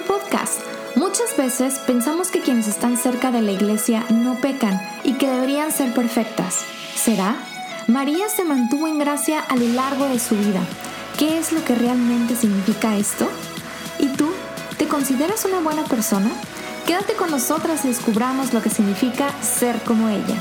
podcast. Muchas veces pensamos que quienes están cerca de la iglesia no pecan y que deberían ser perfectas. ¿Será? María se mantuvo en gracia a lo largo de su vida. ¿Qué es lo que realmente significa esto? ¿Y tú? ¿Te consideras una buena persona? Quédate con nosotras y descubramos lo que significa ser como ella.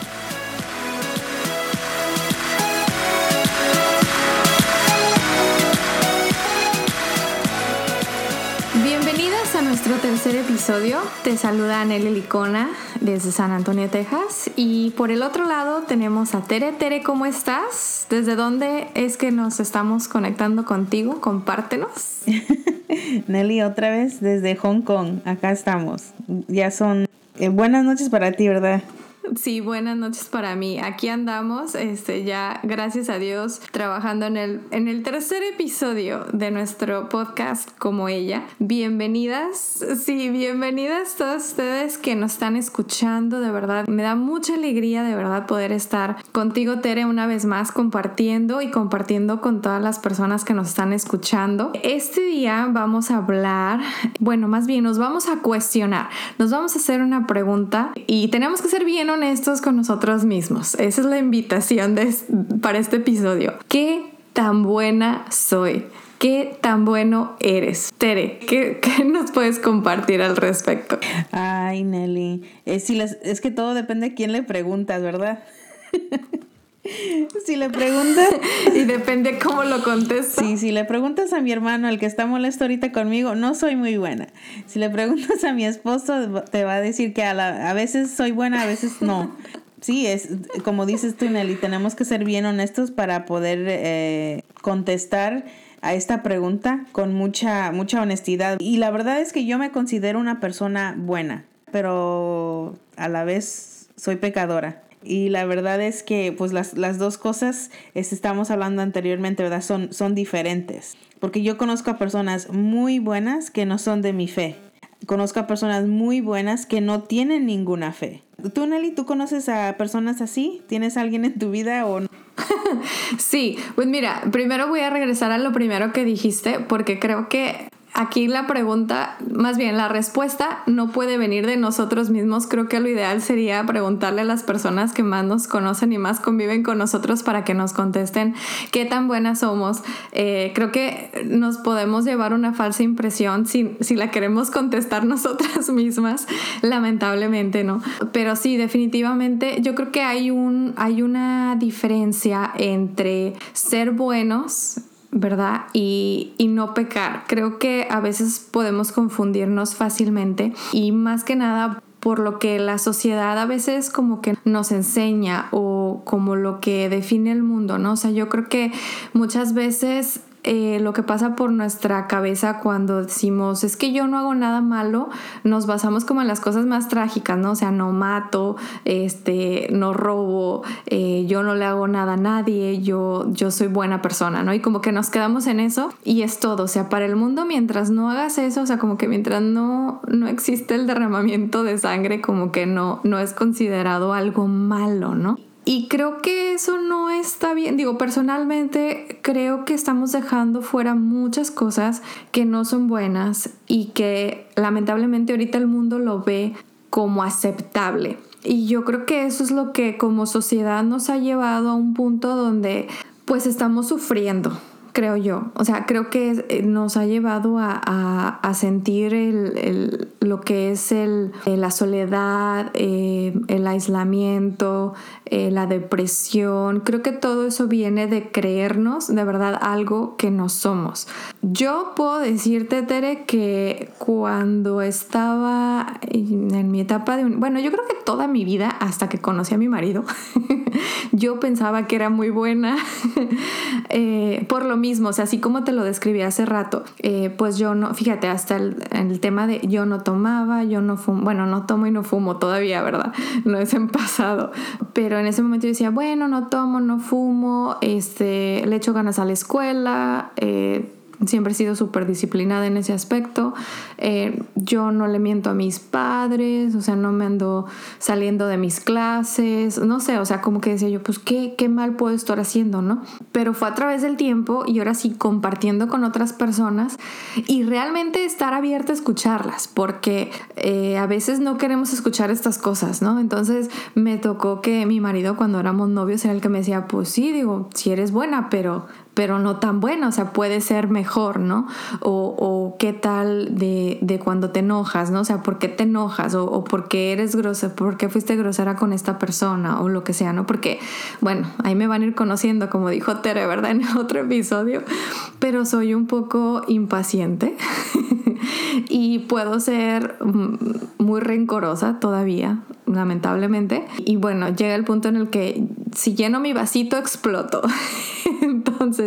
Nuestro tercer episodio. Te saluda Nelly Licona desde San Antonio, Texas. Y por el otro lado tenemos a Tere. Tere, ¿cómo estás? ¿Desde dónde es que nos estamos conectando contigo? Compártenos. Nelly, otra vez desde Hong Kong. Acá estamos. Ya son eh, buenas noches para ti, ¿verdad? Sí, buenas noches para mí. Aquí andamos, este, ya gracias a Dios, trabajando en el, en el tercer episodio de nuestro podcast como ella. Bienvenidas, sí, bienvenidas todos ustedes que nos están escuchando, de verdad. Me da mucha alegría de verdad poder estar contigo, Tere, una vez más compartiendo y compartiendo con todas las personas que nos están escuchando. Este día vamos a hablar, bueno, más bien nos vamos a cuestionar, nos vamos a hacer una pregunta y tenemos que ser bien honestos con nosotros mismos. Esa es la invitación de, para este episodio. ¿Qué tan buena soy? ¿Qué tan bueno eres? Tere, ¿qué, qué nos puedes compartir al respecto? Ay, Nelly. Eh, si es que todo depende de quién le preguntas, ¿verdad? Si le preguntas. y depende cómo lo contestas. Sí, si le preguntas a mi hermano, el que está molesto ahorita conmigo, no soy muy buena. Si le preguntas a mi esposo, te va a decir que a, a veces soy buena, a veces no. Sí, es como dices tú, Nelly, tenemos que ser bien honestos para poder eh, contestar a esta pregunta con mucha, mucha honestidad. Y la verdad es que yo me considero una persona buena, pero a la vez soy pecadora. Y la verdad es que pues las, las dos cosas, estamos hablando anteriormente, ¿verdad? Son, son diferentes. Porque yo conozco a personas muy buenas que no son de mi fe. Conozco a personas muy buenas que no tienen ninguna fe. ¿Tú, Nelly, tú conoces a personas así? ¿Tienes alguien en tu vida o no? sí, pues mira, primero voy a regresar a lo primero que dijiste porque creo que aquí la pregunta, más bien la respuesta no puede venir de nosotros mismos. Creo que lo ideal sería preguntarle a las personas que más nos conocen y más conviven con nosotros para que nos contesten qué tan buenas somos. Eh, creo que nos podemos llevar una falsa impresión si, si la queremos contestar nosotras mismas, lamentablemente, ¿no? Pero sí, definitivamente yo creo que hay, un, hay una diferencia entre ser buenos ¿verdad? Y, no pecar. Creo que a veces podemos confundirnos fácilmente y más que nada por lo que la sociedad a veces como que nos enseña o como lo que define el mundo, ¿no? O sea, yo creo que muchas veces eh, lo que pasa por nuestra cabeza cuando decimos es que yo no hago nada malo, nos basamos como en las cosas más trágicas, ¿no? O sea, no mato, este, no robo, eh, yo no le hago nada a nadie, yo, yo soy buena persona, ¿no? Y como que nos quedamos en eso y es todo. O sea, para el mundo, mientras no hagas eso, o sea, como que mientras no, no existe el derramamiento de sangre, como que no, no es considerado algo malo, ¿no? Y creo que eso no está Digo, personalmente creo que estamos dejando fuera muchas cosas que no son buenas y que lamentablemente ahorita el mundo lo ve como aceptable. Y yo creo que eso es lo que como sociedad nos ha llevado a un punto donde pues estamos sufriendo creo yo. O sea, creo que eh, nos ha llevado a, sentir lo que es el, eh, la soledad, eh, el aislamiento, la depresión. Creo que todo eso viene de creernos de verdad algo que no somos. Yo puedo decirte, Tere, que cuando estaba en mi etapa de... bueno, yo creo que toda mi vida, hasta que conocí a mi marido, yo pensaba que era muy buena. por lo mismo, o sea, así como te lo describí hace rato, eh, pues yo no, fíjate, hasta el, el, tema de yo no tomaba, yo no fumo, bueno, no tomo y no fumo todavía, ¿verdad? No es en pasado, pero en ese momento yo decía, bueno, no tomo, no fumo, este, le echo ganas a la escuela, eh, siempre he sido súper disciplinada en ese aspecto. Eh, yo no le miento a mis padres, o sea, no me ando saliendo de mis clases, no sé, o sea, como que decía yo, pues qué, qué mal puedo estar haciendo, ¿no? Pero fue a través del tiempo y ahora sí compartiendo con otras personas y realmente estar abierta a escucharlas, porque eh, a veces no queremos escuchar estas cosas, ¿no? Entonces me tocó que mi marido cuando éramos novios era el que me decía, pues sí, digo, si eres buena, pero pero no tan buena, o sea, puede ser mejor, ¿no? O, o qué tal de, de, cuando te enojas, ¿no? O sea, ¿por qué te enojas? O, o por qué eres grosera, por qué fuiste grosera con esta persona o lo que sea, ¿no? Porque, bueno, ahí me van a ir conociendo, como dijo Tere, ¿verdad? En otro episodio, pero soy un poco impaciente y puedo ser muy rencorosa todavía, lamentablemente. Y bueno, llega el punto en el que si lleno mi vasito exploto. Entonces,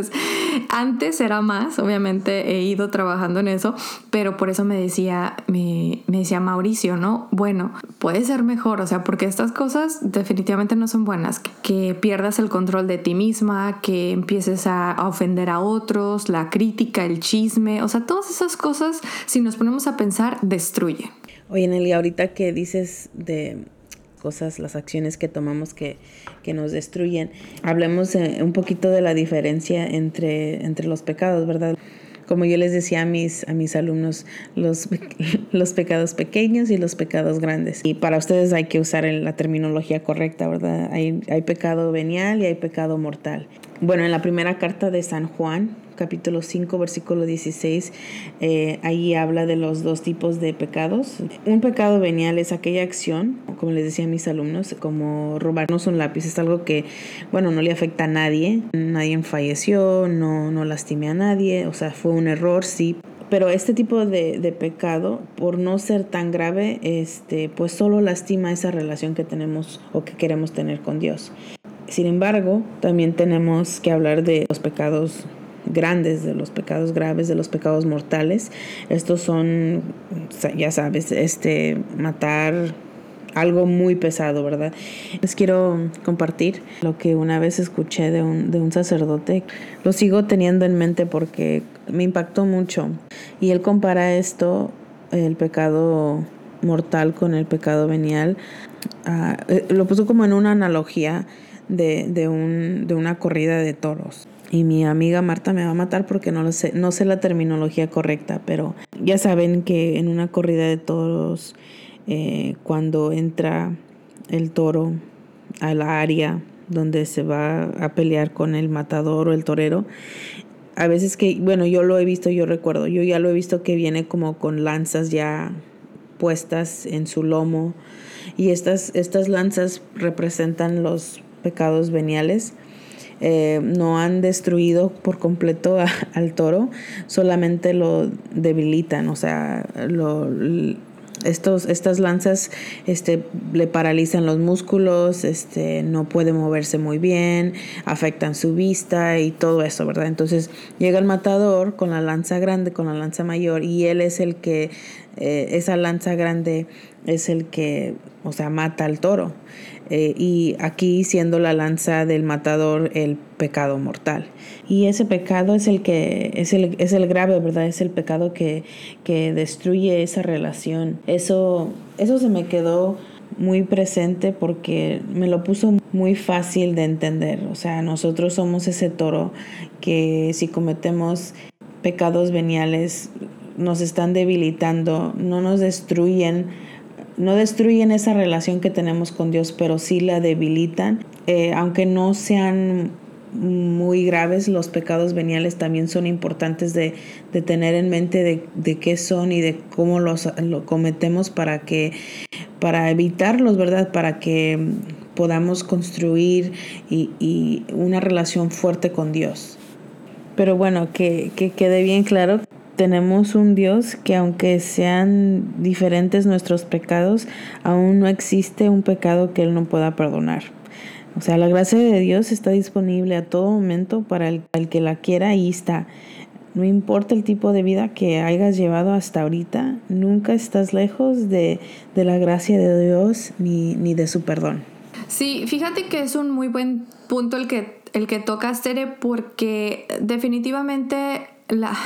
antes era más, obviamente he ido trabajando en eso, pero por eso me decía, me, decía Mauricio, ¿no? Bueno, puede ser mejor, o sea, porque estas cosas definitivamente no son buenas, que, pierdas el control de ti misma, que empieces a, ofender a otros, la crítica, el chisme, o sea, todas esas cosas, si nos ponemos a pensar, destruyen. Oye, Nelly, ahorita que dices de cosas, las acciones que tomamos que, que nos destruyen. Hablemos un poquito de la diferencia entre, entre los pecados, ¿verdad? Como yo les decía a mis, a mis alumnos, los, los pecados pequeños y los pecados grandes. Y para ustedes hay que usar la terminología correcta, ¿verdad? Hay, hay pecado venial y hay pecado mortal. Bueno, en la primera carta de San Juan, capítulo 5, versículo 16, eh, ahí habla de los dos tipos de pecados. Un pecado venial es aquella acción, como les decía a mis alumnos, como robarnos un lápiz. Es algo que, bueno, no le afecta a nadie. Nadie falleció, no, no lastimé a nadie. O sea, fue un error, sí, pero este tipo de, de, pecado, por no ser tan grave, este, pues solo lastima esa relación que tenemos o que queremos tener con Dios. Sin embargo, también tenemos que hablar de los pecados grandes, de los pecados graves, de los pecados mortales. Estos son, ya sabes, este, matar algo muy pesado, ¿verdad? Les quiero compartir lo que una vez escuché de un, de un sacerdote. Lo sigo teniendo en mente porque me impactó mucho. Y él compara esto, el pecado mortal con el pecado venial. Uh, lo puso como en una analogía de, de, un, de una corrida de toros. Y mi amiga Marta me va a matar porque no lo sé, no sé la terminología correcta, pero ya saben que en una corrida de toros, eh, cuando entra el toro a la área donde se va a pelear con el matador o el torero, a veces que, bueno, yo lo he visto, yo recuerdo, yo ya lo he visto que viene como con lanzas ya puestas en su lomo y estas, estas lanzas representan los pecados veniales eh, no han destruido por completo al toro, solamente lo debilitan, o sea, lo, estos, estas lanzas este, le paralizan los músculos, este, no puede moverse muy bien, afectan su vista y todo eso, ¿verdad? Entonces llega el matador con la lanza grande, con la lanza mayor, y él es el que, eh, esa lanza grande es el que, o sea, mata al toro. Eh, y aquí siendo la lanza del matador el pecado mortal. Y ese pecado es el que es el, es el grave, ¿verdad? Es el pecado que, que destruye esa relación. Eso, eso se me quedó muy presente porque me lo puso muy fácil de entender. O sea, nosotros somos ese toro que si cometemos pecados veniales nos están debilitando, no nos destruyen no destruyen esa relación que tenemos con Dios, pero sí la debilitan. Eh, aunque no sean muy graves, los pecados veniales también son importantes de, tener en mente de, qué son y de cómo los lo cometemos para que para evitarlos, ¿verdad? Para que podamos construir y, una relación fuerte con Dios. Pero bueno, que, que quede bien claro tenemos un Dios que aunque sean diferentes nuestros pecados, aún no existe un pecado que Él no pueda perdonar. O sea, la gracia de Dios está disponible a todo momento para el, que la quiera y está. No importa el tipo de vida que hayas llevado hasta ahorita, nunca estás lejos de, de la gracia de Dios ni, ni de su perdón. Sí, fíjate que es un muy buen punto el que, el que tocas, Tere, porque definitivamente la,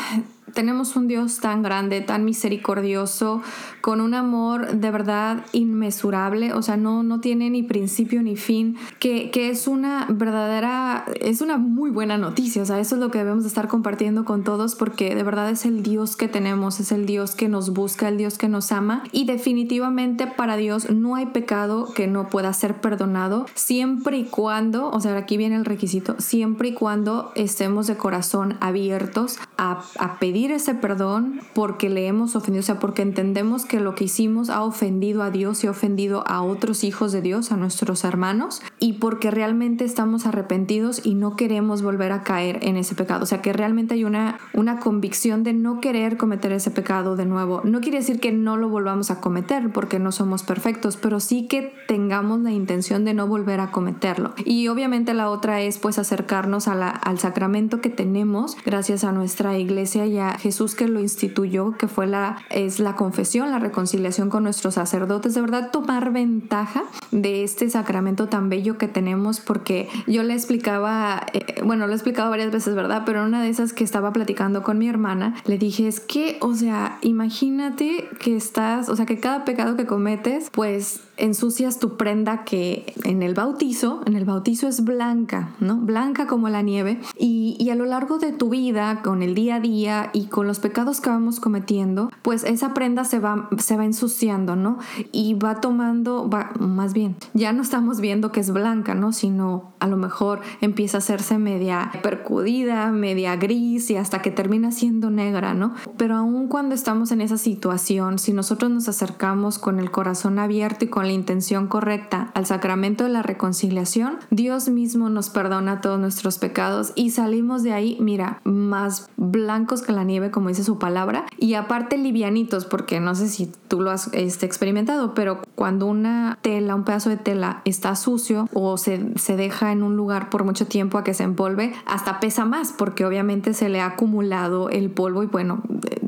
tenemos un Dios tan grande, tan misericordioso, con un amor de verdad inmesurable, o sea, no, no tiene ni principio ni fin, que, que, es una verdadera, es una muy buena noticia, o sea, eso es lo que debemos estar compartiendo con todos porque de verdad es el Dios que tenemos, es el Dios que nos busca, el Dios que nos ama y definitivamente para Dios no hay pecado que no pueda ser perdonado siempre y cuando, o sea, aquí viene el requisito, siempre y cuando estemos de corazón abiertos a, a pedir ese perdón porque le hemos ofendido, o sea, porque entendemos que lo que hicimos ha ofendido a Dios y ha ofendido a otros hijos de Dios, a nuestros hermanos, y porque realmente estamos arrepentidos y no queremos volver a caer en ese pecado. O sea, que realmente hay una, una convicción de no querer cometer ese pecado de nuevo. No quiere decir que no lo volvamos a cometer porque no somos perfectos, pero sí que tengamos la intención de no volver a cometerlo. Y obviamente la otra es pues acercarnos a la, al sacramento que tenemos gracias a nuestra iglesia y a Jesús que lo instituyó, que fue la, es la confesión, la reconciliación con nuestros sacerdotes, de verdad tomar ventaja de este sacramento tan bello que tenemos, porque yo le explicaba, eh, bueno, lo he explicado varias veces, ¿verdad? Pero una de esas que estaba platicando con mi hermana, le dije, es que, o sea, imagínate que estás, o sea, que cada pecado que cometes, pues ensucias tu prenda que en el bautizo, en el bautizo es blanca, ¿no? Blanca como la nieve. Y, y, a lo largo de tu vida, con el día a día y con los pecados que vamos cometiendo, pues esa prenda se va, se va ensuciando, ¿no? Y va tomando, va, más bien, ya no estamos viendo que es blanca, ¿no? Sino a lo mejor empieza a hacerse media percudida, media gris y hasta que termina siendo negra, ¿no? Pero aún cuando estamos en esa situación, si nosotros nos acercamos con el corazón abierto y con la intención correcta al sacramento de la reconciliación, Dios mismo nos perdona todos nuestros pecados y salimos de ahí, mira, más blancos que la nieve, como dice su palabra, y aparte livianitos, porque no sé si tú lo has este, experimentado, pero cuando una tela, un pedazo de tela está sucio o se, se deja en un lugar por mucho tiempo a que se envolve, hasta pesa más, porque obviamente se le ha acumulado el polvo y bueno,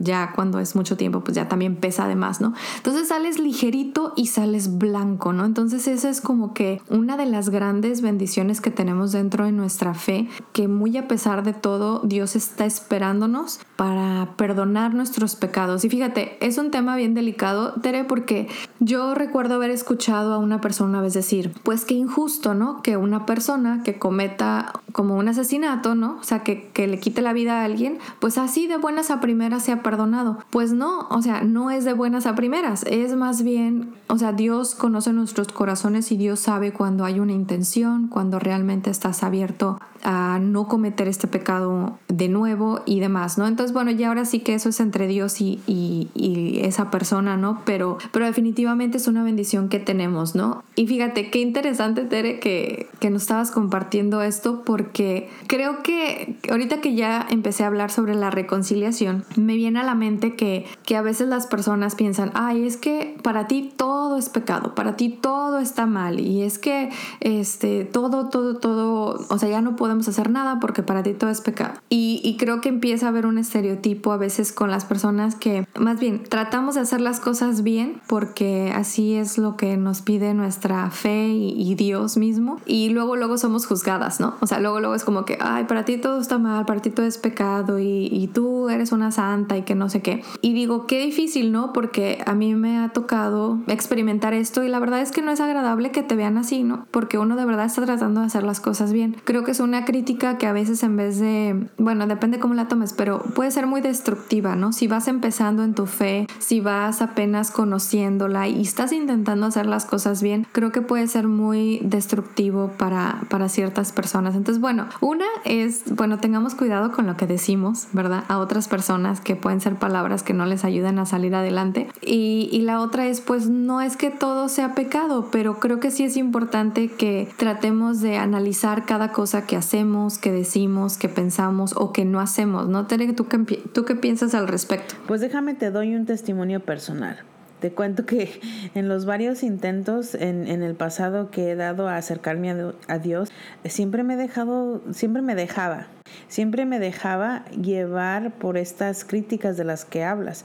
ya cuando es mucho tiempo, pues ya también pesa de más, ¿no? Entonces sales ligerito y sales blanco, ¿no? Entonces esa es como que una de las grandes bendiciones que tenemos dentro de nuestra fe, que muy a pesar de todo, Dios está esperándonos para perdonar nuestros pecados. Y fíjate, es un tema bien delicado, Tere, porque yo recuerdo haber escuchado a una persona una vez decir, pues qué injusto, ¿no? Que una persona que cometa como un asesinato, ¿no? O sea, que, que le quite la vida a alguien, pues así de buenas a primeras sea perdonado. Pues no, o sea, no es de buenas a primeras, es más bien, o sea, Dios conoce nuestros corazones y Dios sabe cuando hay una intención, cuando realmente estás abierto a no cometer este pecado de nuevo y demás, ¿no? Entonces, bueno, ya ahora sí que eso es entre Dios y, y, esa persona, ¿no? Pero, pero definitivamente es una bendición que tenemos, ¿no? Y fíjate, qué interesante, Tere, que, que nos estabas compartiendo esto, porque creo que ahorita que ya empecé a hablar sobre la reconciliación, me viene a la mente que, que a veces las personas piensan, ay, es que para ti todo es pecado, para ti todo está mal, y es que este, todo, todo, todo, o sea, ya no podemos hacer nada porque para ti todo es pecado. Y, creo que empieza a haber un estereotipo a veces con las personas que, más bien, tratamos de hacer las cosas bien porque así es lo que nos pide nuestra fe y, Dios mismo. Y luego, luego somos juzgadas, ¿no? O sea, luego, luego es como que, ay, para ti todo está mal, para ti todo es pecado y, y tú eres una santa y que no sé qué. Y digo, qué difícil, ¿no? Porque a mí me ha tocado experimentar esto y la verdad es que no es agradable que te vean así, ¿no? Porque uno de verdad está tratando de hacer las cosas bien. Creo que es una crítica que a veces en vez de, bueno, depende cómo la tomes, pero puede ser muy destructiva, ¿no? Si vas empezando en tu fe, si vas apenas conociéndola y estás intentando hacer las cosas bien, creo que puede ser muy destructivo para, para ciertas personas. Entonces, bueno, una es, bueno, tengamos cuidado con lo que decimos, ¿verdad? A otras personas que pueden ser palabras que no les ayuden a salir adelante. Y, y la otra es, pues, no es que todo sea pecado, pero creo que sí es importante que tratemos de analizar cada cosa que hacemos hacemos, que decimos, que pensamos o que no hacemos, ¿no? Tere, ¿tú qué, ¿tú qué piensas al respecto? Pues déjame, te doy un testimonio personal. Te cuento que en los varios intentos en, en el pasado que he dado a acercarme a, a, Dios, siempre me he dejado, siempre me dejaba. siempre me dejaba llevar por estas críticas de las que hablas,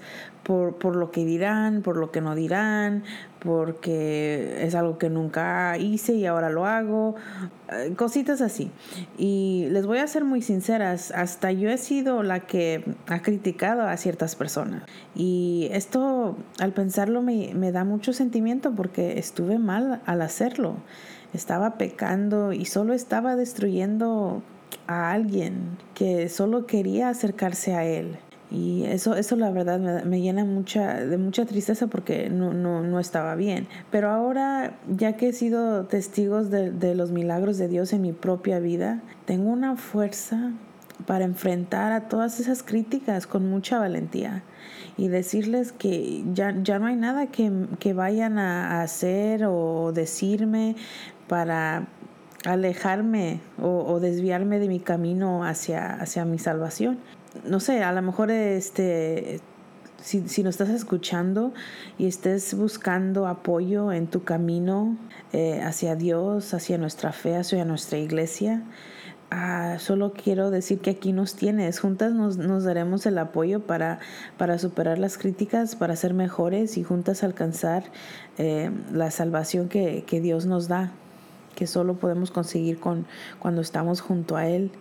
por, por lo que dirán, por lo que no dirán, porque es algo que nunca hice y ahora lo hago, eh, cositas así. Y les voy a ser muy sinceras, hasta yo he sido la que ha criticado a ciertas personas. Y esto, al pensarlo, me, me da mucho sentimiento porque estuve mal al hacerlo. Estaba pecando y solo estaba destruyendo a alguien que solo quería acercarse a él. Y eso, eso la verdad me, llena mucha, de mucha tristeza porque no, no, no, estaba bien. Pero ahora, ya que he sido testigos de, de los milagros de Dios en mi propia vida, tengo una fuerza para enfrentar a todas esas críticas con mucha valentía y decirles que ya, ya no hay nada que, que vayan a hacer o decirme para alejarme o, o, desviarme de mi camino hacia, hacia mi salvación no sé, a lo mejor este, si, si nos estás escuchando y estés buscando apoyo en tu camino eh, hacia Dios, hacia nuestra fe, hacia nuestra iglesia, ah, solo quiero decir que aquí nos tienes. Juntas nos, nos daremos el apoyo para, para, superar las críticas, para ser mejores y juntas alcanzar eh, la salvación que, que Dios nos da, que solo podemos conseguir con, cuando estamos junto a Él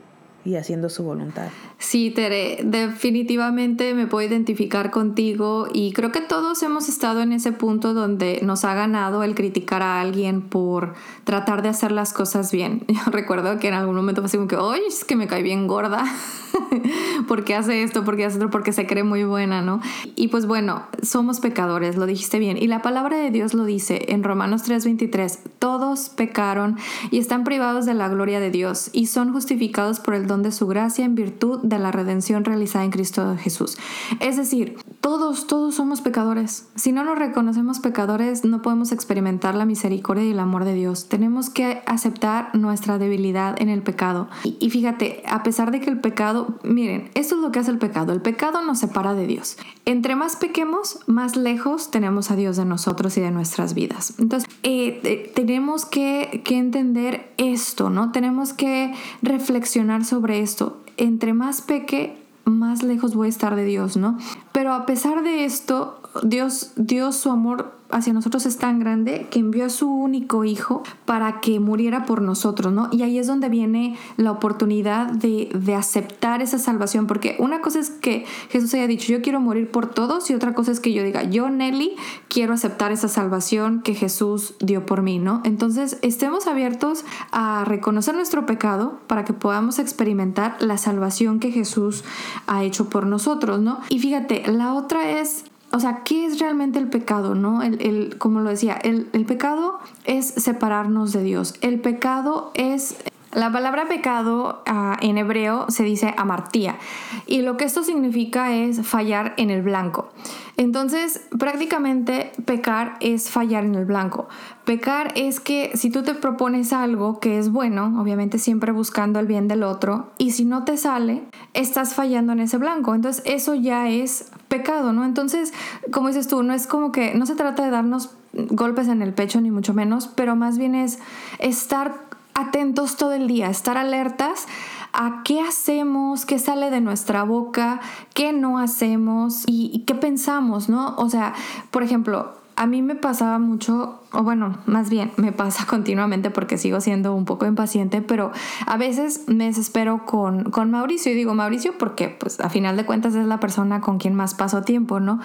y haciendo su voluntad. Sí, Tere, definitivamente me puedo identificar contigo y creo que todos hemos estado en ese punto donde nos ha ganado el criticar a alguien por tratar de hacer las cosas bien. Yo recuerdo que en algún momento fue así como que, oye, es que me cae bien gorda. ¿Por qué hace esto? ¿Por qué hace otro? Porque se cree muy buena, ¿no? Y pues bueno, somos pecadores, lo dijiste bien. Y la palabra de Dios lo dice en Romanos 3:23, todos pecaron y están privados de la gloria de Dios y son justificados por el don de su gracia en virtud de la redención realizada en Cristo Jesús. Es decir, todos, todos somos pecadores. Si no nos reconocemos pecadores, no podemos experimentar la misericordia y el amor de Dios. Tenemos que aceptar nuestra debilidad en el pecado. Y, fíjate, a pesar de que el pecado, miren, esto es lo que hace el pecado. El pecado nos separa de Dios. Entre más pequemos, más lejos tenemos a Dios de nosotros y de nuestras vidas. Entonces, eh, tenemos que, que entender esto, ¿no? Tenemos que reflexionar sobre esto. Entre más peque, más lejos voy a estar de Dios, ¿no? Pero a pesar de esto, Dios, Dios su amor hacia nosotros es tan grande que envió a su único hijo para que muriera por nosotros, ¿no? Y ahí es donde viene la oportunidad de, de, aceptar esa salvación, porque una cosa es que Jesús haya dicho, yo quiero morir por todos, y otra cosa es que yo diga, yo, Nelly, quiero aceptar esa salvación que Jesús dio por mí, ¿no? Entonces, estemos abiertos a reconocer nuestro pecado para que podamos experimentar la salvación que Jesús ha hecho por nosotros, ¿no? Y fíjate, la otra es o sea, ¿qué es realmente el pecado? ¿no? El, como lo decía, el, el pecado es separarnos de Dios. El pecado es la palabra pecado uh, en hebreo se dice amartía y lo que esto significa es fallar en el blanco. Entonces, prácticamente pecar es fallar en el blanco. Pecar es que si tú te propones algo que es bueno, obviamente siempre buscando el bien del otro, y si no te sale, estás fallando en ese blanco. Entonces, eso ya es pecado, ¿no? Entonces, como dices tú, no es como que no se trata de darnos golpes en el pecho ni mucho menos, pero más bien es estar atentos todo el día, estar alertas a qué hacemos, qué sale de nuestra boca, qué no hacemos y, qué pensamos, ¿no? O sea, por ejemplo, a mí me pasaba mucho, o bueno, más bien me pasa continuamente porque sigo siendo un poco impaciente, pero a veces me desespero con, con Mauricio y digo Mauricio porque pues a final de cuentas es la persona con quien más paso tiempo, ¿no?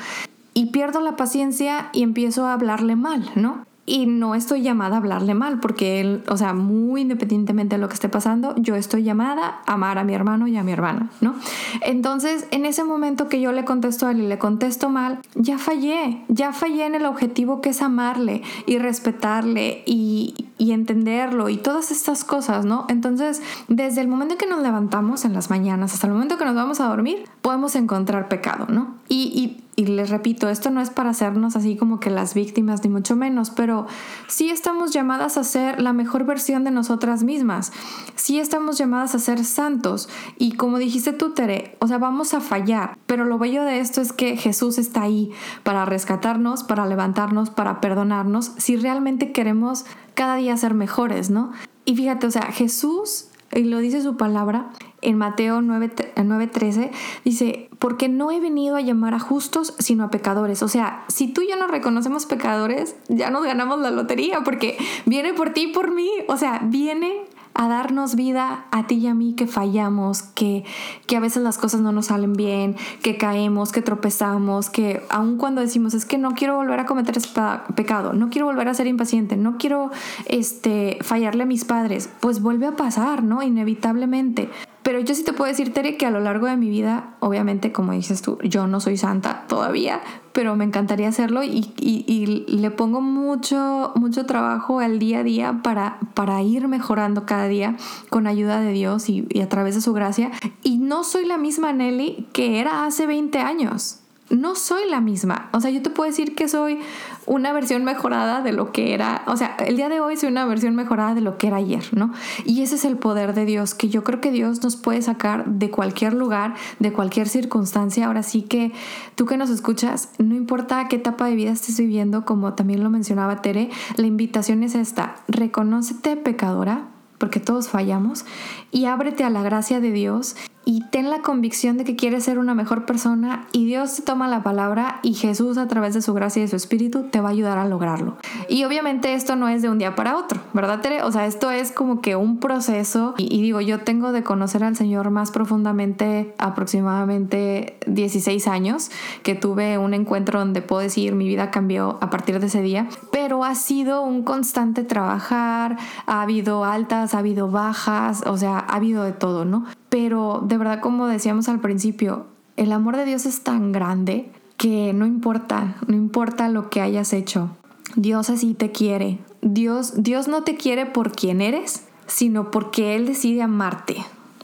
Y pierdo la paciencia y empiezo a hablarle mal, ¿no? Y no estoy llamada a hablarle mal, porque él, o sea, muy independientemente de lo que esté pasando, yo estoy llamada a amar a mi hermano y a mi hermana, ¿no? Entonces, en ese momento que yo le contesto a él y le contesto mal, ya fallé, ya fallé en el objetivo que es amarle y respetarle y, y entenderlo y todas estas cosas, ¿no? Entonces, desde el momento en que nos levantamos en las mañanas hasta el momento que nos vamos a dormir, podemos encontrar pecado, ¿no? Y, y les repito, esto no es para hacernos así como que las víctimas, ni mucho menos, pero sí estamos llamadas a ser la mejor versión de nosotras mismas. Sí estamos llamadas a ser santos. Y como dijiste tú, Tere, o sea, vamos a fallar. Pero lo bello de esto es que Jesús está ahí para rescatarnos, para levantarnos, para perdonarnos, si realmente queremos cada día ser mejores, ¿no? Y fíjate, o sea, Jesús y lo dice su palabra en Mateo 9:13, dice, porque no he venido a llamar a justos, sino a pecadores. O sea, si tú y yo nos reconocemos pecadores, ya nos ganamos la lotería, porque viene por ti y por mí. O sea, viene a darnos vida a ti y a mí que fallamos, que, que a veces las cosas no nos salen bien, que caemos, que tropezamos, que aun cuando decimos es que no quiero volver a cometer ese pecado, no quiero volver a ser impaciente, no quiero este, fallarle a mis padres, pues vuelve a pasar, ¿no? Inevitablemente. Pero yo sí te puedo decir, Tere, que a lo largo de mi vida, obviamente, como dices tú, yo no soy santa todavía, pero me encantaría hacerlo y, le pongo mucho, mucho trabajo al día a día para, para ir mejorando cada día con ayuda de Dios y, y a través de su gracia. Y no soy la misma Nelly que era hace 20 años no soy la misma. O sea, yo te puedo decir que soy una versión mejorada de lo que era, o sea, el día de hoy soy una versión mejorada de lo que era ayer, ¿no? Y ese es el poder de Dios, que yo creo que Dios nos puede sacar de cualquier lugar, de cualquier circunstancia. Ahora sí que tú que nos escuchas, no importa qué etapa de vida estés viviendo, como también lo mencionaba Tere, la invitación es esta, reconócete pecadora, porque todos fallamos, y ábrete a la gracia de Dios y ten la convicción de que quieres ser una mejor persona y Dios te toma la palabra y Jesús a través de su gracia y de su espíritu te va a ayudar a lograrlo. Y obviamente esto no es de un día para otro, ¿verdad Tere? O sea, esto es como que un proceso y, digo, yo tengo de conocer al Señor más profundamente aproximadamente 16 años, que tuve un encuentro donde puedo decir mi vida cambió a partir de ese día, pero ha sido un constante trabajar, ha habido altas, ha habido bajas, o sea, ha habido de todo, ¿no? Pero verdad, como decíamos al principio, el amor de Dios es tan grande que no importa, no importa lo que hayas hecho. Dios así te quiere. Dios, Dios no te quiere por quien eres, sino porque Él decide amarte.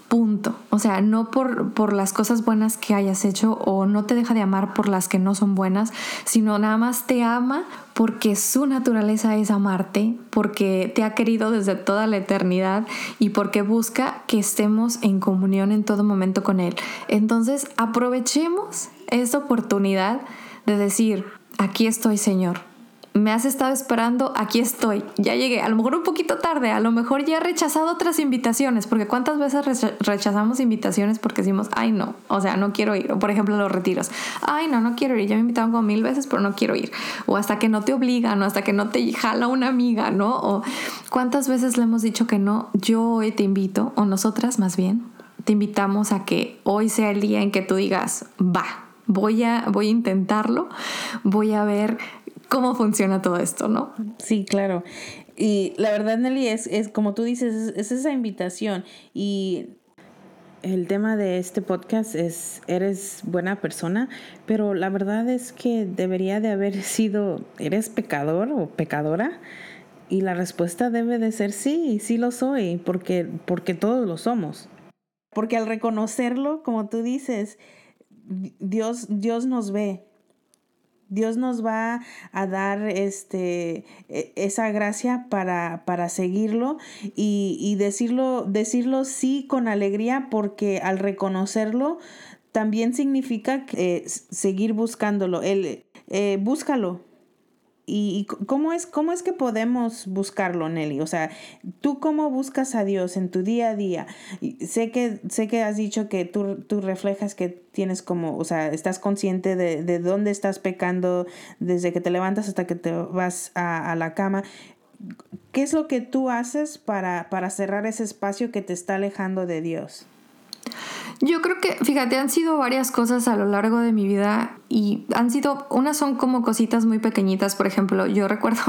Punto. O sea, no por, por las cosas buenas que hayas hecho o no te deja de amar por las que no son buenas, sino nada más te ama porque su naturaleza es amarte, porque te ha querido desde toda la eternidad y porque busca que estemos en comunión en todo momento con Él. Entonces, aprovechemos esta oportunidad de decir, aquí estoy Señor, me has estado esperando, aquí estoy, ya llegué, a lo mejor un poquito tarde, a lo mejor ya he rechazado otras invitaciones, porque cuántas veces rechazamos invitaciones porque decimos, ay no, o sea, no quiero ir, por ejemplo los retiros, ay no, no quiero ir, ya me invitaron como mil veces, pero no quiero ir, o hasta que no te obligan, o hasta que no te jala una amiga, ¿no? O cuántas veces le hemos dicho que no, yo hoy te invito, o nosotras más bien, te invitamos a que hoy sea el día en que tú digas, va, voy a, voy a intentarlo, voy a ver cómo funciona todo esto, ¿no? Sí, claro. Y la verdad, Nelly, es, es como tú dices, es, esa invitación. Y el tema de este podcast es, eres buena persona, pero la verdad es que debería de haber sido, ¿eres pecador o pecadora? Y la respuesta debe de ser sí, sí lo soy, porque, porque todos lo somos. Porque al reconocerlo, como tú dices, Dios, Dios nos ve, Dios nos va a dar este, e, esa gracia para, para seguirlo y, decirlo, decirlo sí con alegría porque al reconocerlo también significa eh, seguir buscándolo. El, eh, búscalo, ¿Y cómo es, cómo es que podemos buscarlo, Nelly? O sea, ¿tú cómo buscas a Dios en tu día a día? Sé que, sé que has dicho que tú, tú reflejas que tienes como, o sea, estás consciente de, de, dónde estás pecando desde que te levantas hasta que te vas a, a la cama. ¿Qué es lo que tú haces para, para cerrar ese espacio que te está alejando de Dios? Yo creo que, fíjate, han sido varias cosas a lo largo de mi vida y han sido, unas son como cositas muy pequeñitas, por ejemplo, yo recuerdo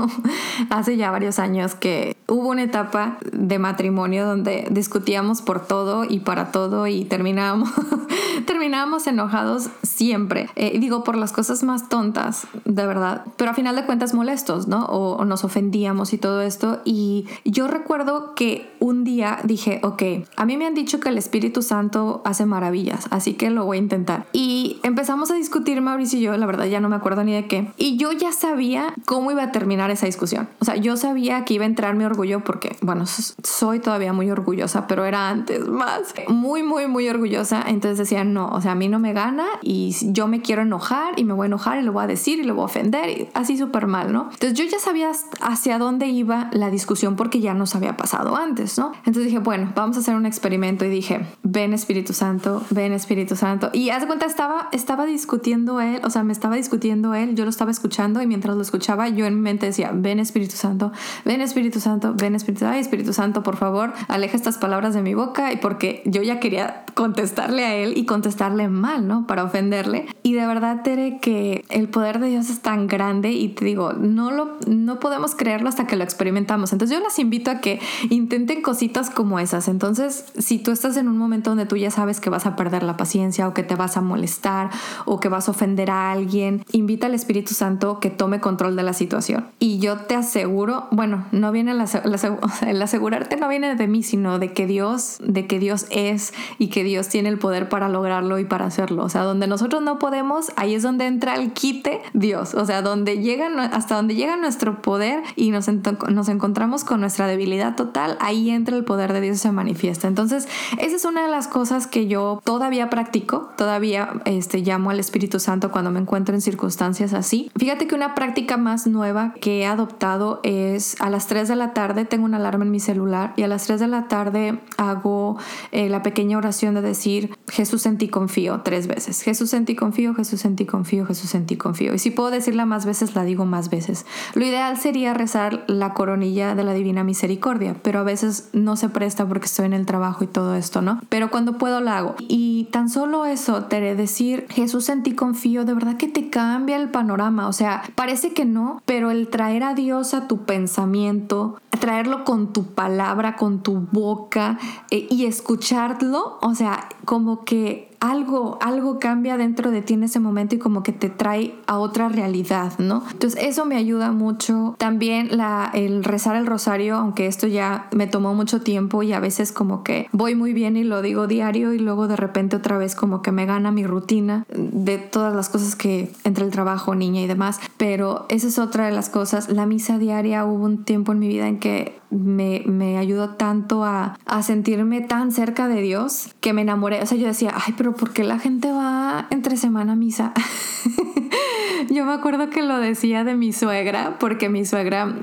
hace ya varios años que hubo una etapa de matrimonio donde discutíamos por todo y para todo y terminábamos, terminábamos enojados siempre. Eh, digo, por las cosas más tontas, de verdad, pero a final de cuentas molestos, ¿no? O, o nos ofendíamos y todo esto. Y yo recuerdo que un día dije, ok, a mí me han dicho que el Espíritu Santo hace maravillas, así que lo voy a intentar. Y empezamos a discutir Mauricio y yo, la verdad ya no me acuerdo ni de qué, y yo ya sabía cómo iba a terminar esa discusión. O sea, yo sabía que iba a entrar mi orgullo porque, bueno, soy todavía muy orgullosa, pero era antes más, muy, muy, muy orgullosa. Entonces decía, no, o sea, a mí no me gana y yo me quiero enojar y me voy a enojar y lo voy a decir y lo voy a ofender y así súper mal, ¿no? Entonces yo ya sabía hacia dónde iba la discusión porque ya nos había pasado antes, ¿no? Entonces dije, bueno, vamos a hacer un experimento y dije, ven Espíritu Santo, ven Espíritu Santo. Y haz de cuenta, estaba, estaba discutiendo él, o sea, me estaba discutiendo él, yo lo estaba escuchando y mientras lo escuchaba, yo en mi mente decía, ven Espíritu Santo, ven Espíritu Santo, ven Espíritu Santo, ay Espíritu Santo, por favor, aleja estas palabras de mi boca y porque yo ya quería contestarle a él y contestarle mal, ¿no? Para ofenderle. Y de verdad, Tere, que el poder de Dios es tan grande y te digo, no, lo, no podemos creerlo hasta que lo experimentamos. Entonces yo las invito a que intenten cositas como esas. Entonces, si tú estás en un momento donde tú ya sabes que vas a perder la paciencia o que te vas a molestar o que vas a ofender a alguien, invita al Espíritu Santo que tome control de la situación. Y yo te aseguro, bueno, no viene la, el asegurarte no viene de mí, sino de que Dios, de que Dios es y que Dios tiene el poder para lograrlo y para hacerlo. O sea, donde nosotros no podemos, ahí es donde entra el quite Dios. O sea, donde llega, hasta donde llega nuestro poder y nos, nos encontramos con nuestra debilidad total, ahí entra el poder de Dios y se manifiesta. Entonces, esa es una de las cosas que yo todavía practico, todavía este, llamo al Espíritu Santo cuando me encuentro en circunstancias así. Fíjate que una práctica más nueva que he adoptado es a las 3 de la tarde tengo una alarma en mi celular y a las 3 de la tarde hago eh, la pequeña oración de decir Jesús en ti confío tres veces. Jesús en ti confío, Jesús en ti confío, Jesús en ti confío. Y si puedo decirla más veces, la digo más veces. Lo ideal sería rezar la coronilla de la Divina Misericordia, pero a veces no se presta porque estoy en el trabajo y todo esto, ¿no? Pero cuando puedo la Y tan solo eso, te decir Jesús en ti confío, de verdad que te cambia el panorama. O sea, parece que no, pero el traer a Dios a tu pensamiento, traerlo con tu palabra, con tu boca eh, y escucharlo, o sea, como que algo, algo cambia dentro de ti en ese momento y como que te trae a otra realidad, ¿no? Entonces eso me ayuda mucho. También la, el rezar el rosario, aunque esto ya me tomó mucho tiempo y a veces como que voy muy bien y lo digo diario y luego de repente otra vez como que me gana mi rutina de todas las cosas que entre el trabajo, niña y demás. Pero esa es otra de las cosas. La misa diaria hubo un tiempo en mi vida en que me, me ayudó tanto a, a sentirme tan cerca de Dios que me enamoré. O sea, yo decía, ay, pero ¿por qué la gente va entre semana a misa? yo me acuerdo que lo decía de mi suegra, porque mi suegra,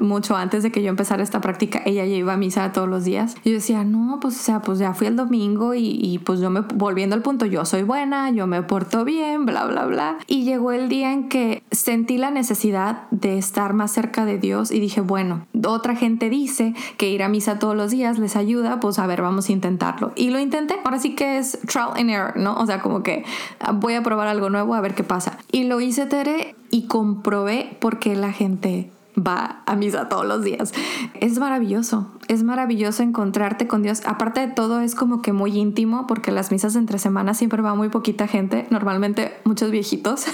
mucho antes de que yo empezara esta práctica, ella ya iba a misa todos los días. Yo decía, no, pues o sea, pues ya fui el domingo y, y pues yo me, volviendo al punto, yo soy buena, yo me porto bien, bla, bla, bla. Y llegó el día en que sentí la necesidad de estar más cerca de Dios y dije, bueno, otra gente dice que ir a misa todos los días les ayuda, pues a ver, vamos a intentarlo. Y lo intenté. Ahora sí que es trial and error, ¿no? O sea, como que ah, voy a probar algo nuevo a ver qué pasa. Y lo hice, Tere, y comprobé por qué la gente va a misa todos los días. Es maravilloso, es maravilloso encontrarte con Dios. Aparte de todo, es como que muy íntimo porque las misas entre semanas siempre va muy poquita gente, normalmente muchos viejitos.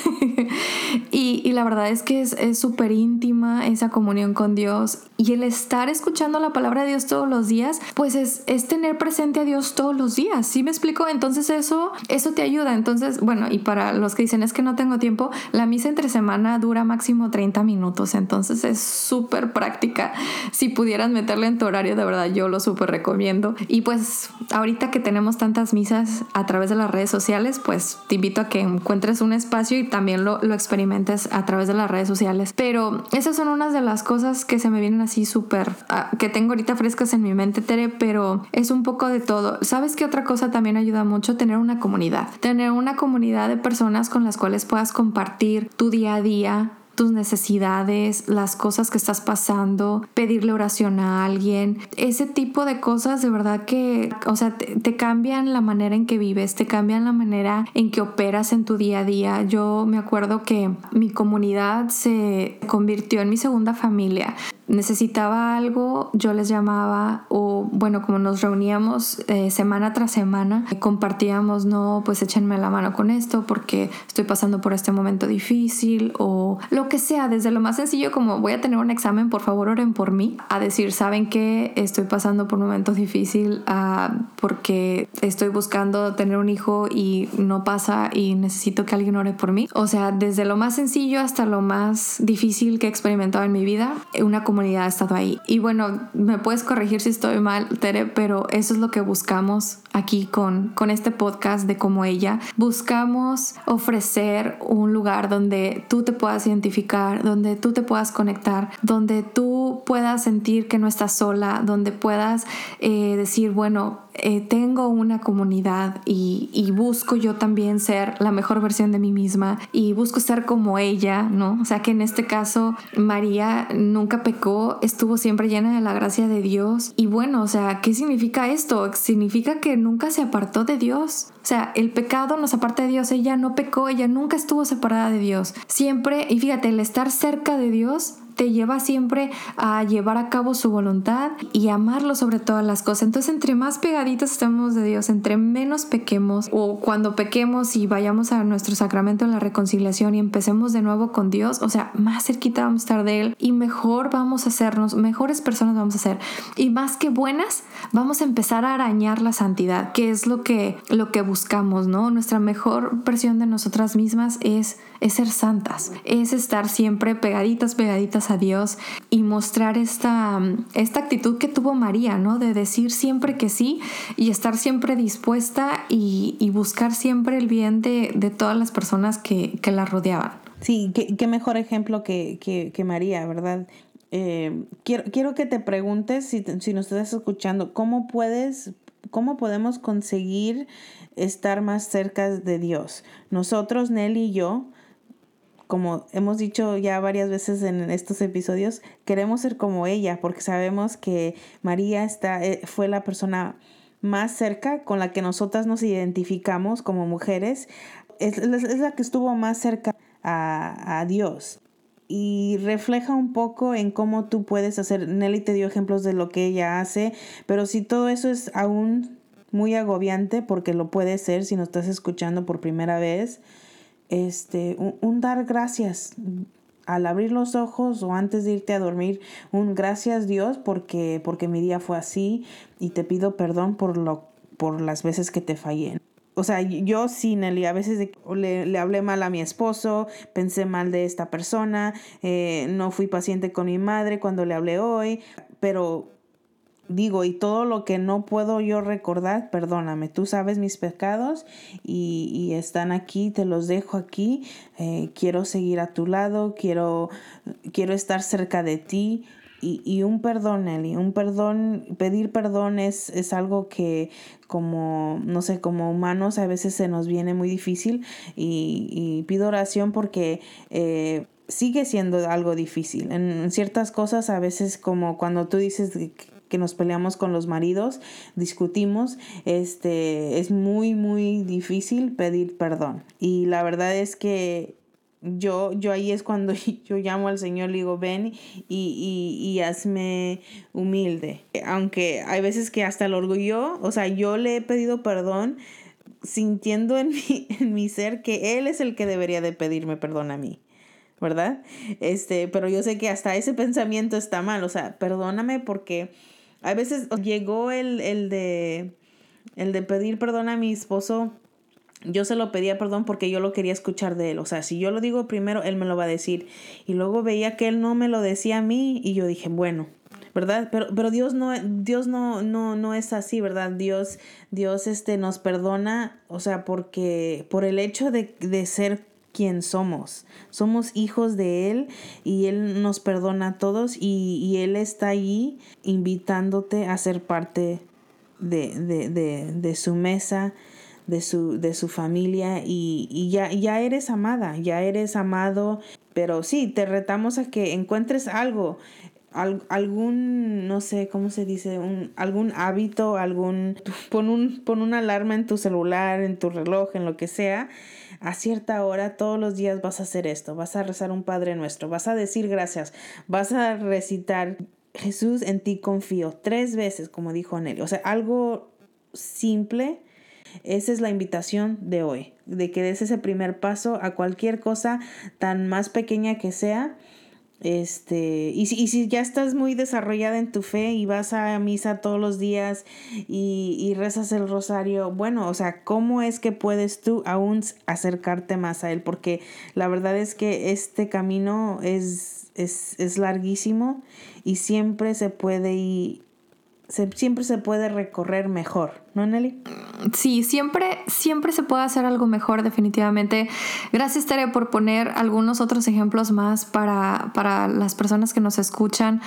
y, la verdad es que es súper íntima esa comunión con Dios. Y el estar escuchando la palabra de Dios todos los días, pues es, es tener presente a Dios todos los días. ¿Sí me explico? Entonces eso, eso te ayuda. Entonces, bueno, y para los que dicen es que no tengo tiempo, la misa entre semana dura máximo 30 minutos. Entonces es súper práctica. Si pudieras meterle en tu horario, de verdad yo lo súper recomiendo. Y pues ahorita que tenemos tantas misas a través de las redes sociales, pues te invito a que encuentres un espacio y también lo, lo experimentes a través de las redes sociales. Pero esas son unas de las cosas que se me vienen así súper, ah, que tengo ahorita frescas en mi mente, Tere, pero es un poco de todo. ¿Sabes qué otra cosa también ayuda mucho? Tener una comunidad. Tener una comunidad de personas con las cuales puedas compartir tu día a día, tus necesidades, las cosas que estás pasando, pedirle oración a alguien, ese tipo de cosas de verdad que, o sea, te, cambian la manera en que vives, te cambian la manera en que operas en tu día a día. Yo me acuerdo que mi comunidad se convirtió en mi segunda familia necesitaba algo, yo les llamaba o bueno, como nos reuníamos eh, semana tras semana, compartíamos, no, pues échenme la mano con esto porque estoy pasando por este momento difícil o o lo que sea, desde lo más sencillo como voy a tener un examen, por favor oren por mí, a decir, saben que estoy pasando por un momento difícil uh, porque estoy buscando tener un hijo y no pasa y necesito que alguien ore por mí. O sea, desde lo más sencillo hasta lo más difícil que he experimentado en mi vida, una comunidad ha estado ahí. Y bueno, me puedes corregir si estoy mal, Tere, pero eso es lo que buscamos aquí con, con este podcast de como ella. Buscamos ofrecer un lugar donde tú te puedas identificar, donde tú te puedas conectar, donde tú puedas sentir que no estás sola, donde puedas eh, decir, bueno, eh, tengo una comunidad y, y, busco yo también ser la mejor versión de mí misma y busco ser como ella, ¿no? O sea que en este caso María nunca pecó, estuvo siempre llena de la gracia de Dios. Y bueno, o sea, ¿qué significa esto? Significa que nunca se apartó de Dios. O sea, el pecado nos aparta de Dios. Ella no pecó, ella nunca estuvo separada de Dios. Siempre, y fíjate, el estar cerca de Dios te lleva siempre a llevar a cabo su voluntad y amarlo sobre todas las cosas. Entonces, entre más pegaditos estemos de Dios, entre menos pequemos o cuando pequemos y vayamos a nuestro sacramento en la reconciliación y empecemos de nuevo con Dios, o sea, más cerquita vamos a estar de Él y mejor vamos a hacernos, mejores personas vamos a ser. Y más que buenas, vamos a empezar a arañar la santidad, que es lo que, lo que buscamos, ¿no? Nuestra mejor versión de nosotras mismas es, es ser santas, es estar siempre pegaditas, pegaditas a Dios y mostrar esta, esta actitud que tuvo María, ¿no? De decir siempre que sí y estar siempre dispuesta y, buscar siempre el bien de, todas las personas que, la rodeaban. Sí, qué, mejor ejemplo que, María, ¿verdad? Eh, quiero, quiero que te preguntes, si, si nos estás escuchando, ¿cómo puedes, cómo podemos conseguir estar más cerca de Dios? Nosotros, Nelly y yo, como hemos dicho ya varias veces en estos episodios, queremos ser como ella porque sabemos que María está, eh, fue la persona más cerca con la que nosotras nos identificamos como mujeres. Es, la que estuvo más cerca a, a Dios y refleja un poco en cómo tú puedes hacer. Nelly te dio ejemplos de lo que ella hace, pero si todo eso es aún muy agobiante, porque lo puede ser si nos estás escuchando por primera vez, este, un, dar gracias al abrir los ojos o antes de irte a dormir, un gracias Dios porque, porque mi día fue así y te pido perdón por, lo, por las veces que te fallé. O sea, yo sí, Nelly, a veces le, le, hablé mal a mi esposo, pensé mal de esta persona, eh, no fui paciente con mi madre cuando le hablé hoy, pero digo, y todo lo que no puedo yo recordar, perdóname, tú sabes mis pecados y, están aquí, te los dejo aquí, eh, quiero seguir a tu lado, quiero, quiero estar cerca de ti. Y, un perdón, Eli, un perdón, pedir perdón es, es algo que como, no sé, como humanos a veces se nos viene muy difícil y, pido oración porque eh, sigue siendo algo difícil. En ciertas cosas a veces como cuando tú dices que nos peleamos con los maridos, discutimos, este, es muy, muy difícil pedir perdón. Y la verdad es que yo, yo ahí es cuando yo llamo al Señor, le digo, ven y, y, hazme humilde. Aunque hay veces que hasta el orgullo, o sea, yo le he pedido perdón sintiendo en mi, en mi ser que Él es el que debería de pedirme perdón a mí. ¿Verdad? Este, pero yo sé que hasta ese pensamiento está mal. O sea, perdóname porque a veces llegó el, el, de, el de pedir perdón a mi esposo. Yo se lo pedía perdón porque yo lo quería escuchar de él. O sea, si yo lo digo primero, él me lo va a decir. Y luego veía que él no me lo decía a mí y yo dije, bueno, ¿verdad? Pero, pero Dios no, Dios no, no, no es así, ¿verdad? Dios, Dios este, nos perdona, o sea, porque por el hecho de, de ser quien somos. Somos hijos de Él y Él nos perdona a todos y, Él está ahí invitándote a ser parte de, su mesa, de su, de su familia y, ya, ya eres amada, ya eres amado. Pero sí, te retamos a que encuentres algo, algún, no sé, ¿cómo se dice? Un, algún hábito, algún, pon, un, pon una alarma en tu celular, en tu reloj, en lo que sea a cierta hora todos los días vas a hacer esto, vas a rezar un Padre Nuestro, vas a decir gracias, vas a recitar Jesús en ti confío tres veces, como dijo Nelly. O sea, algo simple, Esa es la invitación de hoy, de que des ese primer paso a cualquier cosa tan más pequeña que sea. Este, y si, y si ya estás muy desarrollada en tu fe y vas a misa todos los días y, y rezas el rosario, bueno, o sea, ¿cómo es que puedes tú aún acercarte más a Él? Porque la verdad es que este camino es, es, es larguísimo y siempre se puede siempre se puede recorrer mejor, ¿no, Nelly? Sí, siempre, siempre se puede hacer algo mejor, definitivamente. Gracias, Tere, por poner algunos otros ejemplos más para, para las personas que nos escuchan.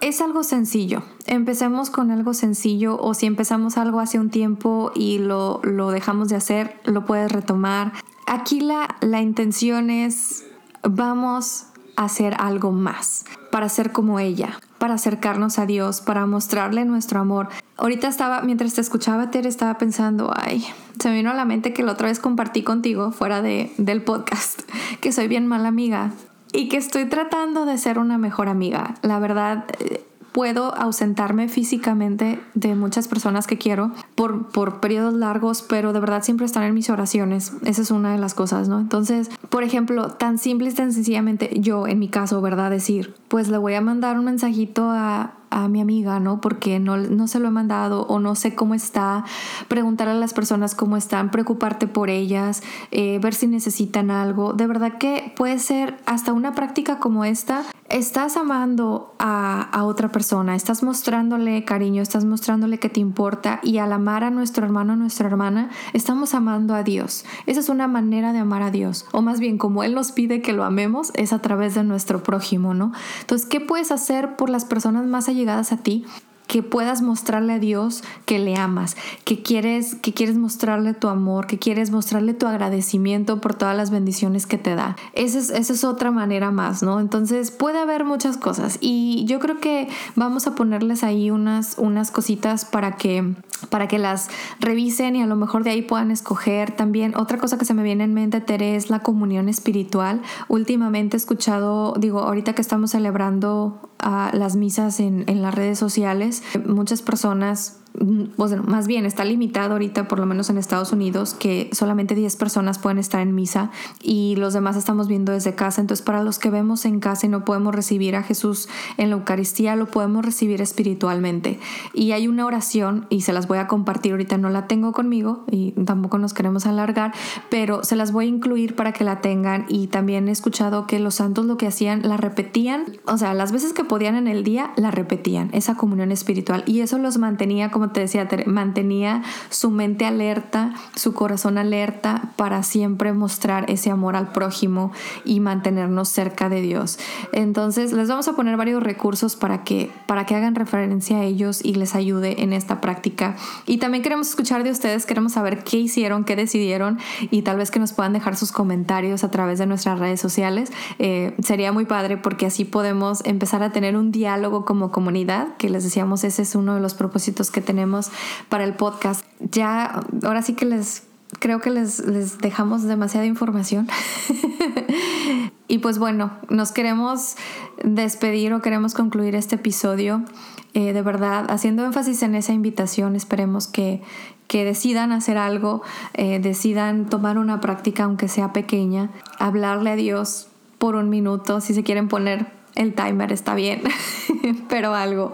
Es algo sencillo. Empecemos con algo sencillo o si empezamos algo hace un tiempo y lo, lo dejamos de hacer, lo puedes retomar. Aquí la, la intención es, vamos a hacer algo más para ser como ella, para acercarnos a Dios, para mostrarle nuestro amor. Ahorita estaba, mientras te escuchaba, Tere, estaba pensando, ay, se me vino a la mente que la otra vez compartí contigo fuera de, del podcast, que soy bien mala amiga y que estoy tratando de ser una mejor amiga. La verdad, eh, puedo ausentarme físicamente de muchas personas que quiero por, por periodos largos, pero de verdad siempre están en mis oraciones. Esa es una de las cosas, ¿no? Entonces, por ejemplo, tan simple y tan sencillamente, yo en mi caso, ¿verdad? Decir, pues le voy a mandar un mensajito a, a mi amiga, ¿no? Porque no, no se lo he mandado o no sé cómo está, preguntar a las personas cómo están, preocuparte por ellas, eh, ver si necesitan algo. De verdad que puede ser hasta una práctica como esta. Estás amando a, a otra persona, estás mostrándole cariño, estás mostrándole que te importa y al amar a nuestro hermano, a nuestra hermana, estamos amando a Dios. Esa es una manera de amar a Dios. O más bien, como Él nos pide que lo amemos, es a través de nuestro prójimo, ¿no? Entonces, ¿qué puedes hacer por las personas más allegadas? llegadas a ti que puedas mostrarle a Dios que le amas, que quieres, que quieres mostrarle tu amor, que quieres mostrarle tu agradecimiento por todas las bendiciones que te da. Esa es, esa es otra manera más, ¿no? Entonces puede haber muchas cosas y yo creo que vamos a ponerles ahí unas, unas cositas para que, para que las revisen y a lo mejor de ahí puedan escoger. También otra cosa que se me viene en mente, Tere, es la comunión espiritual. Últimamente he escuchado, digo, ahorita que estamos celebrando a las misas en, en las redes sociales, muchas personas bueno, más bien está limitado ahorita, por lo menos en Estados Unidos, que solamente 10 personas pueden estar en misa y los demás estamos viendo desde casa. Entonces, para los que vemos en casa y no podemos recibir a Jesús en la Eucaristía, lo podemos recibir espiritualmente. Y hay una oración, y se las voy a compartir ahorita, no la tengo conmigo y tampoco nos queremos alargar, pero se las voy a incluir para que la tengan. Y también he escuchado que los santos lo que hacían, la repetían, o sea, las veces que podían en el día, la repetían, esa comunión espiritual. Y eso los mantenía como te decía, mantenía su mente alerta, su corazón alerta para siempre mostrar ese amor al prójimo y mantenernos cerca de Dios. Entonces, les vamos a poner varios recursos para que, para que hagan referencia a ellos y les ayude en esta práctica. Y también queremos escuchar de ustedes, queremos saber qué hicieron, qué decidieron y tal vez que nos puedan dejar sus comentarios a través de nuestras redes sociales. Eh, sería muy padre porque así podemos empezar a tener un diálogo como comunidad, que les decíamos, ese es uno de los propósitos que tenemos tenemos para el podcast. Ya, ahora sí que les creo que les, les dejamos demasiada información. y pues bueno, nos queremos despedir o queremos concluir este episodio. Eh, de verdad, haciendo énfasis en esa invitación, esperemos que, que decidan hacer algo, eh, decidan tomar una práctica, aunque sea pequeña, hablarle a Dios por un minuto, si se quieren poner el timer está bien, pero algo.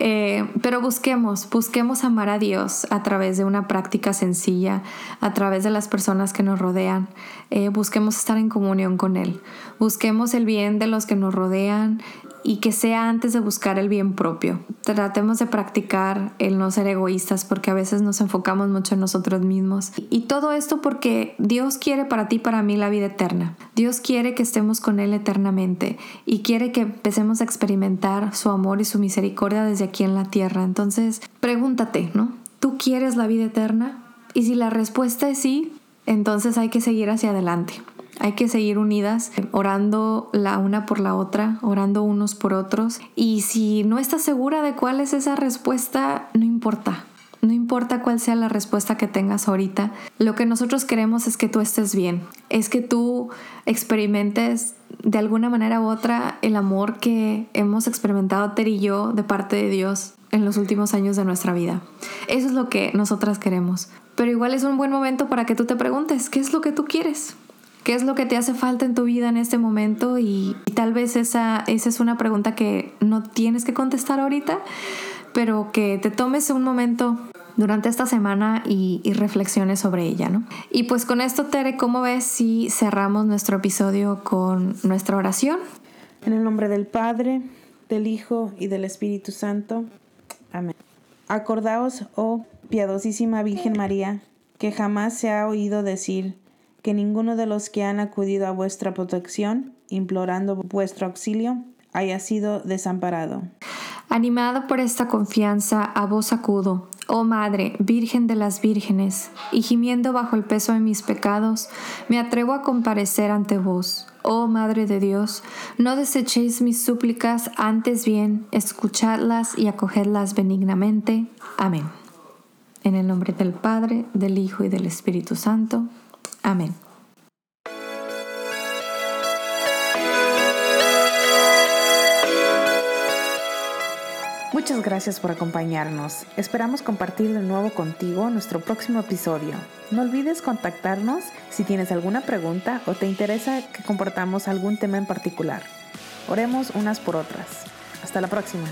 Eh, pero busquemos, busquemos amar a Dios a través de una práctica sencilla, a través de las personas que nos rodean. Eh, busquemos estar en comunión con Él. Busquemos el bien de los que nos rodean y que sea antes de buscar el bien propio. Tratemos de practicar el no ser egoístas porque a veces nos enfocamos mucho en nosotros mismos. Y todo esto porque Dios quiere para ti y para mí la vida eterna. Dios quiere que estemos con Él eternamente y quiere que empecemos a experimentar su amor y su misericordia desde aquí en la tierra. Entonces, pregúntate, ¿no? ¿Tú quieres la vida eterna? Y si la respuesta es sí, entonces hay que seguir hacia adelante. Hay que seguir unidas, orando la una por la otra, orando unos por otros. Y si no estás segura de cuál es esa respuesta, no importa. No importa cuál sea la respuesta que tengas ahorita, lo que nosotros queremos es que tú estés bien, es que tú experimentes de alguna manera u otra el amor que hemos experimentado Ter y yo de parte de Dios en los últimos años de nuestra vida. Eso es lo que nosotras queremos. Pero igual es un buen momento para que tú te preguntes, ¿qué es lo que tú quieres? ¿Qué es lo que te hace falta en tu vida en este momento? Y, tal vez esa, esa es una pregunta que no tienes que contestar ahorita, pero que te tomes un momento durante esta semana y, reflexiones sobre ella, ¿no? Y pues con esto, Tere, ¿cómo ves si cerramos nuestro episodio con nuestra oración? En el nombre del Padre, del Hijo y del Espíritu Santo. Amén. Acordaos, oh piadosísima Virgen María, que jamás se ha oído decir que ninguno de los que han acudido a vuestra protección, implorando vuestro auxilio, haya sido desamparado. Animado por esta confianza, a vos acudo, oh Madre, Virgen de las Vírgenes, y gimiendo bajo el peso de mis pecados, me atrevo a comparecer ante vos. Oh Madre de Dios, no desechéis mis súplicas, antes bien, escuchadlas y acogedlas benignamente. Amén. En el nombre del Padre, del Hijo y del Espíritu Santo. Amén. Muchas gracias por acompañarnos. Esperamos compartir de nuevo contigo nuestro próximo episodio. No olvides contactarnos si tienes alguna pregunta o te interesa que compartamos algún tema en particular. Oremos unas por otras. Hasta la próxima.